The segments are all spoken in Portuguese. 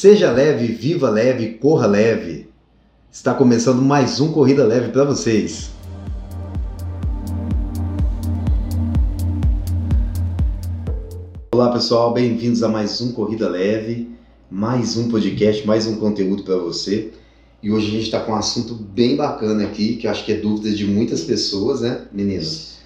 Seja leve, viva leve, corra leve. Está começando mais um Corrida Leve para vocês. Olá pessoal, bem-vindos a mais um Corrida Leve, mais um podcast, mais um conteúdo para você. E hoje a gente está com um assunto bem bacana aqui, que eu acho que é dúvida de muitas pessoas, né, meninas?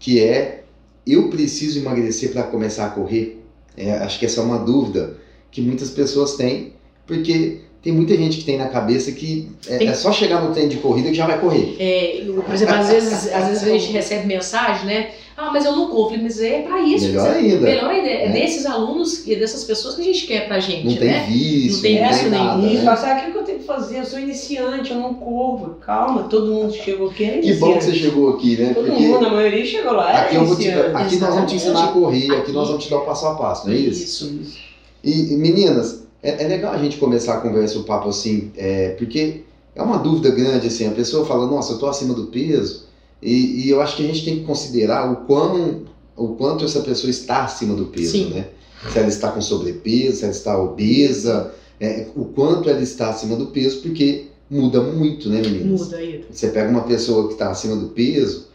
Que é: eu preciso emagrecer para começar a correr? É, acho que essa é uma dúvida que muitas pessoas têm, porque tem muita gente que tem na cabeça que é, Tem- é só chegar no treino de corrida que já vai correr. É, eu, por exemplo, às vezes, às vezes a gente recebe mensagem, né? Ah, mas eu não corro. Falei, Mas é pra isso. Melhor você- ainda. Melhor ainda. É É. desses alunos e dessas pessoas que a gente quer pra gente, Não tem né? vício, Não tem vício nenhum. nada. Isso, né? sabe o que eu tenho que fazer? Eu sou iniciante, eu não corro. Calma, todo mundo chegou aqui é Que bom que você chegou aqui, né? Todo Porque mundo, a maioria chegou lá, é aqui, eu vou te- aqui nós vamos te ensinar a correr, aqui Aqui- nós vamos te dar o passo a passo, não é isso? Isso. Isso. E, meninas, é, é legal a gente começar a conversa, o papo assim, é, porque é uma dúvida grande, assim, a pessoa fala, nossa, eu tô acima do peso, e, e eu acho que a gente tem que considerar o, quão, o quanto essa pessoa está acima do peso, Sim. né? Se ela está com sobrepeso, se ela está obesa, é, o quanto ela está acima do peso, porque muda muito, né, meninas? Muda aí. Você pega uma pessoa que está acima do peso,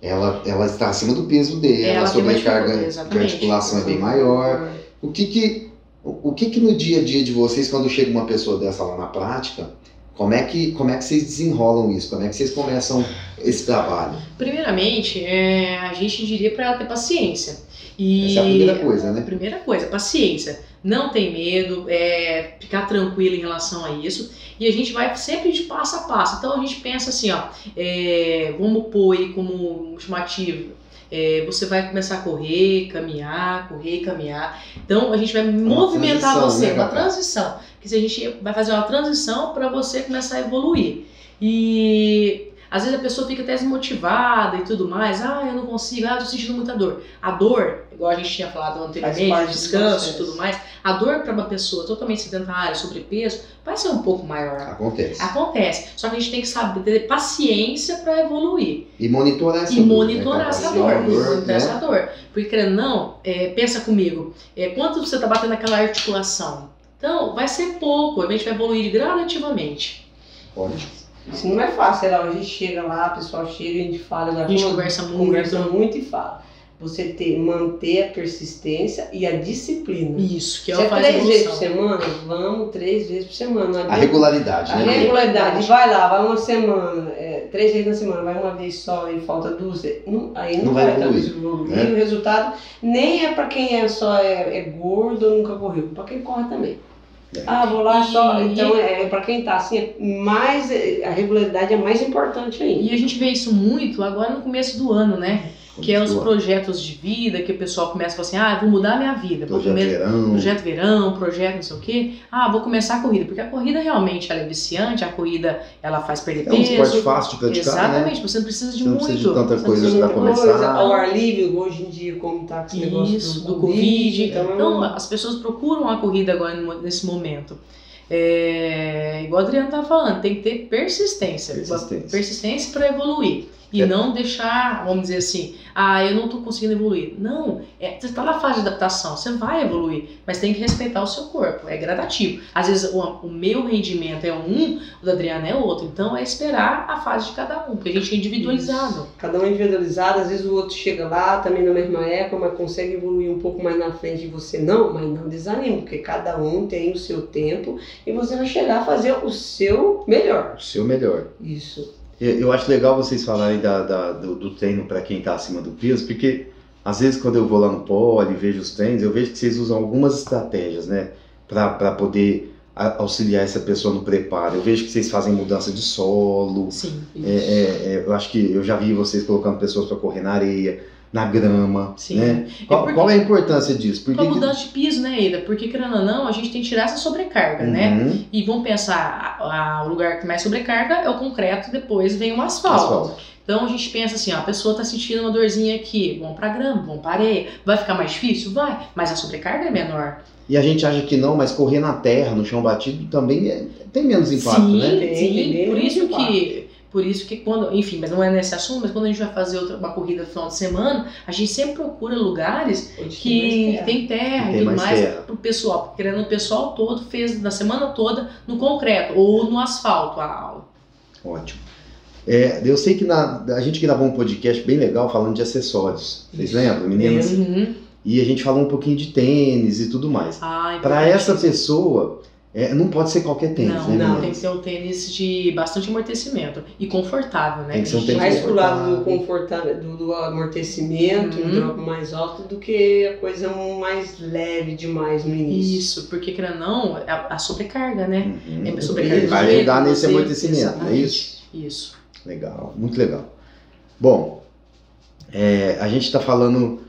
ela, ela está acima do peso dela, Ela a sobrecarga de articulação é bem maior. O que que, o o que que no dia a dia de vocês, quando chega uma pessoa dessa lá na prática, como é que, como é que vocês desenrolam isso? Como é que vocês começam esse trabalho? Primeiramente, é, a gente diria pra ela ter paciência. E Essa é a primeira coisa, né? primeira coisa, paciência. Não tem medo, é, ficar tranquilo em relação a isso. E a gente vai sempre de passo a passo. Então a gente pensa assim, ó, é, vamos pôr aí como estimativa. É, você vai começar a correr, caminhar, correr caminhar. Então a gente vai movimentar transição, você, né, uma transição. Que se a gente vai fazer uma transição para você começar a evoluir. E às vezes a pessoa fica até desmotivada e tudo mais. Ah, eu não consigo, ah, eu tô sentindo muita dor. A dor, igual a gente tinha falado anteriormente, descanso e processo. tudo mais, a dor para uma pessoa totalmente sedentária, sobrepeso, vai ser um pouco maior. Acontece. Acontece. Só que a gente tem que saber ter paciência para evoluir. E monitorar essa E dor, monitorar né, essa dor. Monitorar né? essa dor. Porque, querendo não, é, pensa comigo, é, quanto você tá batendo naquela articulação? Então, vai ser pouco, a gente vai evoluir gradativamente. Pode. Isso não é fácil, é lá, a gente chega lá, o pessoal chega, a gente fala, A gente conversa muito. conversa muito e fala. Você ter, manter a persistência e a disciplina. Isso, que é Se o é faz três vezes por semana, vamos três vezes por semana. A regularidade, A né? Bia? regularidade, vai lá, vai uma semana, é, três vezes na semana, vai uma vez só e falta duas, é, não- aí não, Não vai vai, evoluir, evoluir. né? E o resultado nem é pra quem é só é, é gordo ou nunca correu, pra quem corre também. É. Ah, vou lá só. E- Então, é, pra quem tá assim, é mais, é, a regularidade é mais importante ainda. E a gente vê isso muito agora no começo do ano, né? Que é os projetos de vida, que o pessoal começa a falar assim, ah, vou mudar a minha vida. Vou Projeto comer- verão. projeto verão, projeto não sei o quê. Ah, vou começar a corrida. Porque a corrida realmente ela é viciante, a corrida ela faz perder É um peso. esporte fácil de praticar, né? Exatamente, você não precisa de Você não muito. precisa de tanta Você não coisa de começar. Coisa, ao ar livre, hoje em dia, como tá com esse negócio Isso, do, do Covid. Então, Então, as pessoas procuram a corrida agora nesse momento. É, igual a Adriana estava falando, tem que ter persistência. Persistência. Persistência para evoluir. E É. não deixar, vamos dizer assim, ah, eu não estou conseguindo evoluir. Não, é, você está na fase de adaptação, você vai evoluir, mas tem que respeitar o seu corpo, é gradativo. Às vezes o, o meu rendimento é um, o da Adriana é outro, então é esperar a fase de cada um, porque a gente é individualizado. Cada um é individualizado, às vezes o outro chega lá, também na mesma época, mas consegue evoluir um pouco mais na frente de você. Não, mas não desanime, porque cada um tem o seu tempo e você vai chegar a fazer o seu melhor. O seu melhor. Isso. Eu eu acho legal vocês falarem da, da- do, do treino para quem está acima do peso, porque às vezes quando eu vou lá no pole e vejo os treinos, eu vejo que vocês usam algumas estratégias, né, para poder auxiliar essa pessoa no preparo. Eu vejo que vocês fazem mudança de solo. Sim. É, é, é, eu acho que eu já vi vocês colocando pessoas para correr na areia, na grama, Sim. né? Qual, porque- qual é a importância disso? Por Com a que que- mudança de piso, né, Ida? Porque, querendo ou não, a gente tem que tirar essa sobrecarga, né? Uhum. E vamos pensar, a- a- o lugar que mais sobrecarga é o concreto, depois vem o asfalto. Asfalto. Então a gente pensa assim, ó, a pessoa tá sentindo uma dorzinha aqui, vamos pra grama, vamos pra areia. Vai ficar mais difícil? Vai, mas a sobrecarga é menor. E a gente acha que não, mas correr na terra, no chão batido, também é- tem menos impacto, sim, né? Tem, sim. tem Por isso impacto. que Por isso que quando, enfim, mas não é nesse assunto, mas quando a gente vai fazer outra, uma corrida no final de semana, a gente sempre procura lugares que tem terra e tudo mais para o pessoal, porque querendo o pessoal todo fez na semana toda no concreto ou no asfalto a aula. Ótimo. É, eu sei que na, a gente gravou um podcast bem legal falando de acessórios. Vocês lembram, meninas? Uhum. E a gente falou um pouquinho de tênis e tudo mais. Para essa pessoa, é, não pode ser qualquer tênis, não, né? não, tem que ser um tênis de bastante amortecimento e confortável, né? Tem que ser um tênis Mais pro lado do confortável. do, do amortecimento, um Uhum. drop mais alto, do que a coisa mais leve demais no início. Isso, porque querendo não, a, a sobrecarga, né? Uhum. É sobrecarga vai ajudar nesse você- amortecimento, não é isso? Isso. Legal, muito legal. Bom, é, a gente está falando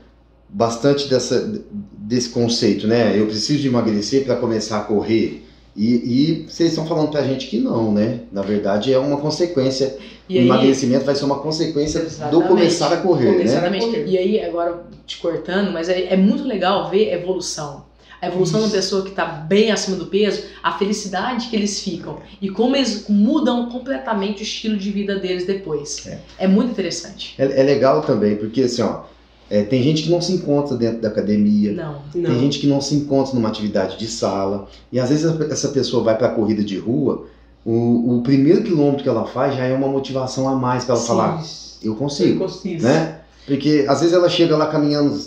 bastante dessa, desse conceito, né? Eu preciso de emagrecer para começar a correr. E, e vocês estão falando pra gente que não, né? Na verdade, é uma consequência. E o aí, emagrecimento vai ser uma consequência do começar a correr, né? Exatamente. E aí, agora te cortando, mas é, é muito legal ver a evolução. A evolução de uma pessoa que está bem acima do peso, a felicidade que eles ficam e como eles mudam completamente o estilo de vida deles depois. É. É, muito interessante. É, é legal também, porque assim, ó, é, tem gente que não se encontra dentro da academia, Não. Tem Não. gente que não se encontra numa atividade de sala. E às vezes essa pessoa vai para a corrida de rua, o, o primeiro quilômetro que ela faz já é uma motivação a mais para ela falar, eu Eu consigo, consigo. né? Porque às vezes ela chega lá caminhando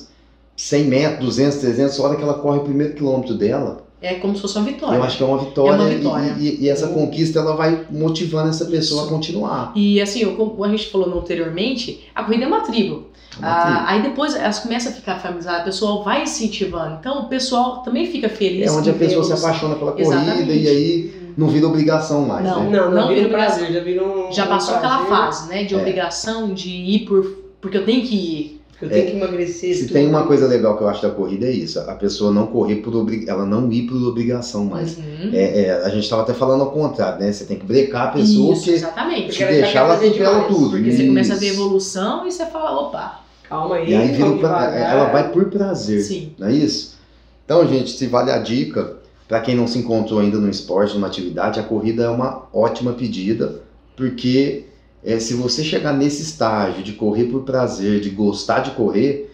100 metros, 200, 300, a hora que ela corre o primeiro quilômetro dela, É como se fosse uma vitória. eu acho que é uma vitória. É uma vitória. E, e- e essa conquista ela vai motivando essa pessoa Isso. a continuar. E assim, eu- como a gente falou anteriormente, a corrida é uma tribo. Ah, aí depois elas começam a ficar familiarizadas, o pessoal vai incentivando. Então o pessoal também fica feliz. É onde a pessoa se apaixona pela corrida Exatamente. e aí não vira obrigação mais, Não. né? Não, não, Não vira um vira prazer, já vira um. Já um passou aquela prazer, fase, né, de É. obrigação de ir por porque eu tenho que ir. Eu tenho que emagrecer. Se tudo. tem uma coisa legal que eu acho da corrida é isso, a pessoa não correr por ela não ir por obrigação mais. Uhum. É, é, a gente estava até falando ao contrário, né? Você tem que brecar a pessoa Isso, que exatamente. se Porque deixar ela fazer tudo. Porque você começa a ver Isso. evolução e você fala, opa, Calma aí, E aí vira pra- devagar. ela vai por prazer, sim. não é isso? Então, gente, se vale a dica, para quem não se encontrou ainda no esporte, numa atividade, a corrida é uma ótima pedida, porque é, se você chegar nesse estágio de correr por prazer, de gostar de correr,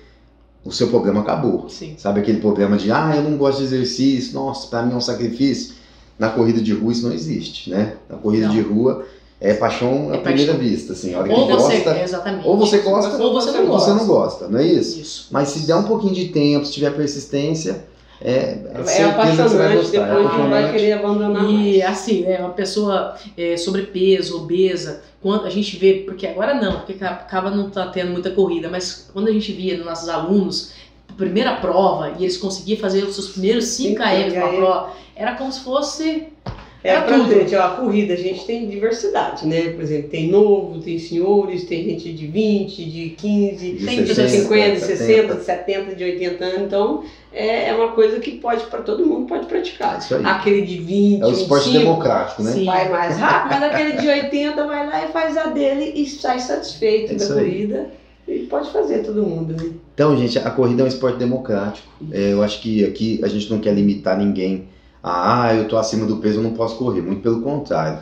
o seu problema acabou. Sim. Sabe aquele problema de, ah, eu não gosto de exercício, nossa, pra mim é um sacrifício? Na corrida de rua isso não existe, né? Na corrida Não. de rua é paixão à É primeira paixão. vista, assim. A hora que Ou você, gosta, exatamente. ou você gosta, ou você não ou você gosta. não gosta, não é isso? Isso. Mas se der um pouquinho de tempo, se tiver persistência, é, É apaixonante, é depois não vai querer abandonar E mais. assim, né, uma pessoa é, sobrepeso, obesa, quando a gente vê, porque agora não, porque acaba não tá tendo muita corrida, mas quando a gente via nos nossos alunos, a primeira prova, e eles conseguiam fazer os seus primeiros 5 Cinco km pra km. prova, era como se fosse. É, pra tudo. gente, ó, a corrida, a gente tem diversidade, né? Por exemplo, tem novo, tem senhores, tem gente de 20, de 15, De Tem de 60, 50, de 60, 70. de 70, de 80 anos. Então, é, é uma coisa que pode, para todo mundo pode praticar. Isso aí. Aquele de 20, É o esporte 25, democrático, né? Sim. vai mais rápido, mas aquele de 80 vai lá e faz a dele e sai satisfeito É da corrida. E pode fazer todo mundo, né? Então, gente, a corrida é um esporte democrático. É, eu acho que aqui a gente não quer limitar ninguém ah, eu tô acima do peso, eu não posso correr. Muito pelo contrário.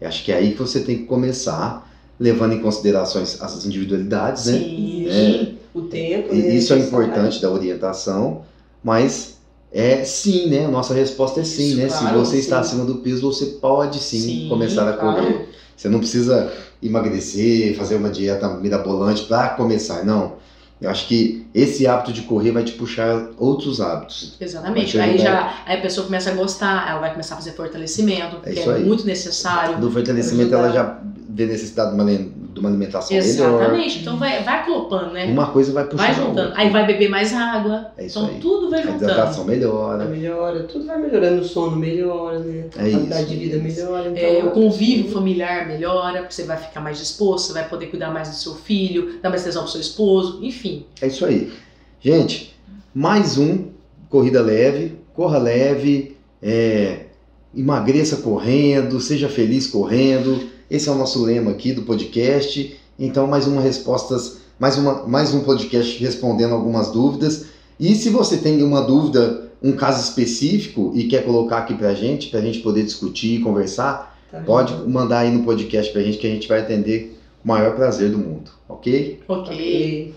Eu acho que é aí que você tem que começar, levando em considerações as individualidades, né? Sim. E o tempo. E né? isso é importante da orientação, mas é sim, né? Nossa resposta é sim, Isso, né? claro, Se você está sim. acima do peso, você pode sim, Sim, começar a claro. correr. Você não precisa emagrecer, fazer uma dieta mirabolante para começar, não. Eu acho que esse hábito de correr vai te puxar outros hábitos. Exatamente. Aí já aí a pessoa começa a gostar, ela vai começar a fazer fortalecimento, que isso é, aí. muito necessário. Do fortalecimento, ela já vê necessidade de uma, de uma alimentação melhor. Exatamente. Então vai, vai aclopando, né? Uma coisa vai puxar Vai a juntando. Aí vai beber mais água. É isso então aí. tudo vai A juntando. hidratação melhora. Melhora, tudo vai melhorando, o sono melhora, né? A É qualidade isso, de vida é isso. melhora. Então, É, o convívio familiar melhora, porque você vai ficar mais disposto, você vai poder cuidar mais do seu filho, dar mais atenção pro seu esposo, enfim. É isso aí. Gente, mais um Corrida Leve. Corra leve, é, emagreça correndo, seja feliz correndo. Esse é o nosso lema aqui do podcast. Então, mais uma respostas, mais, uma, mais um podcast respondendo algumas dúvidas. E se você tem uma dúvida, um caso específico e quer colocar aqui pra gente, pra gente poder discutir e conversar, Tá Pode mandar aí no podcast pra gente que a gente vai atender com o maior prazer do mundo, ok? Ok. Ok.